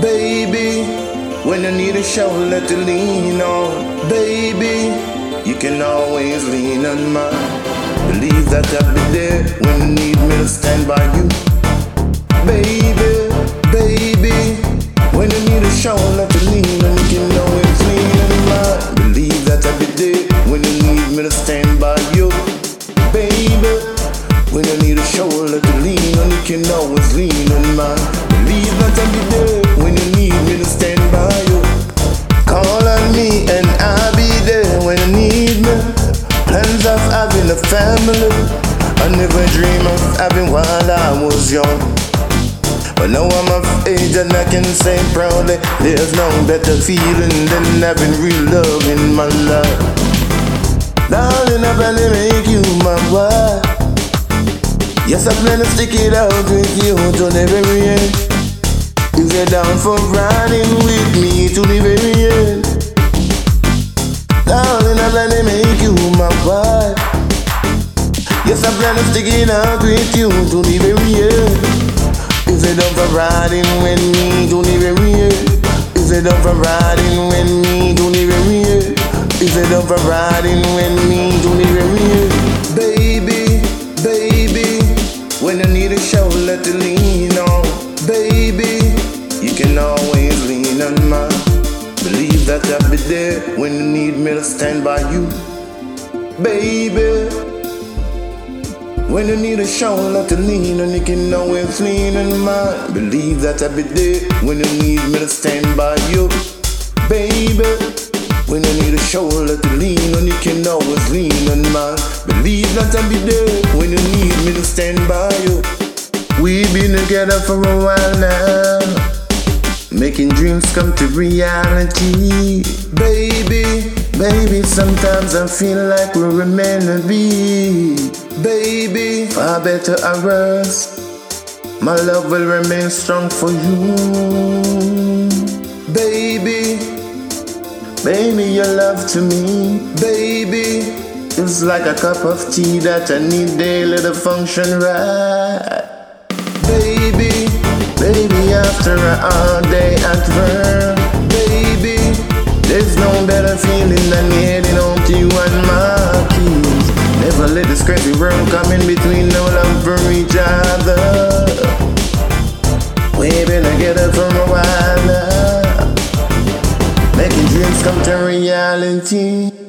Baby, when you need a shoulder to lean on, baby, you can always lean on mine. Believe that I'll be there when you need me to stand by you. Baby, baby, when you need a shoulder to lean on, you can always lean on mine. Believe that I'll be there when you need me to stand by you. Baby, when you need a shoulder to lean on, you can always lean on mine. Never dream of having while I was young. But now I'm of age and I can say proudly, there's no better feeling than having real love in my life. Darling, I plan to make you my wife. Yes, I plan to stick it out with you to the very end. If you're down for riding with me Yes, I plan to stick it out with you the very end. You're down for riding with me the very end. You're down for riding with me the very end. You're down for riding with me the very end. Baby, baby, when you need a shoulder to lean on, baby, you can always lean on mine. Believe that I'll be there when you need me to stand by you, baby. When you need a shoulder to lean on, you can always lean on mine. Believe that be there when you need me to stand by you, baby. When you need a shoulder to lean on, you can always lean on mine. Believe that be there when you need me to stand by you. We've been together for a while now. Making dreams come to reality. Baby, baby, sometimes I feel like we're meant to be. Baby, far better worse. My love will remain strong for you. Baby, baby, your love to me. Baby, it's like a cup of tea that I need daily to function right. Baby, baby, after a hard day at work, making dreams come to reality.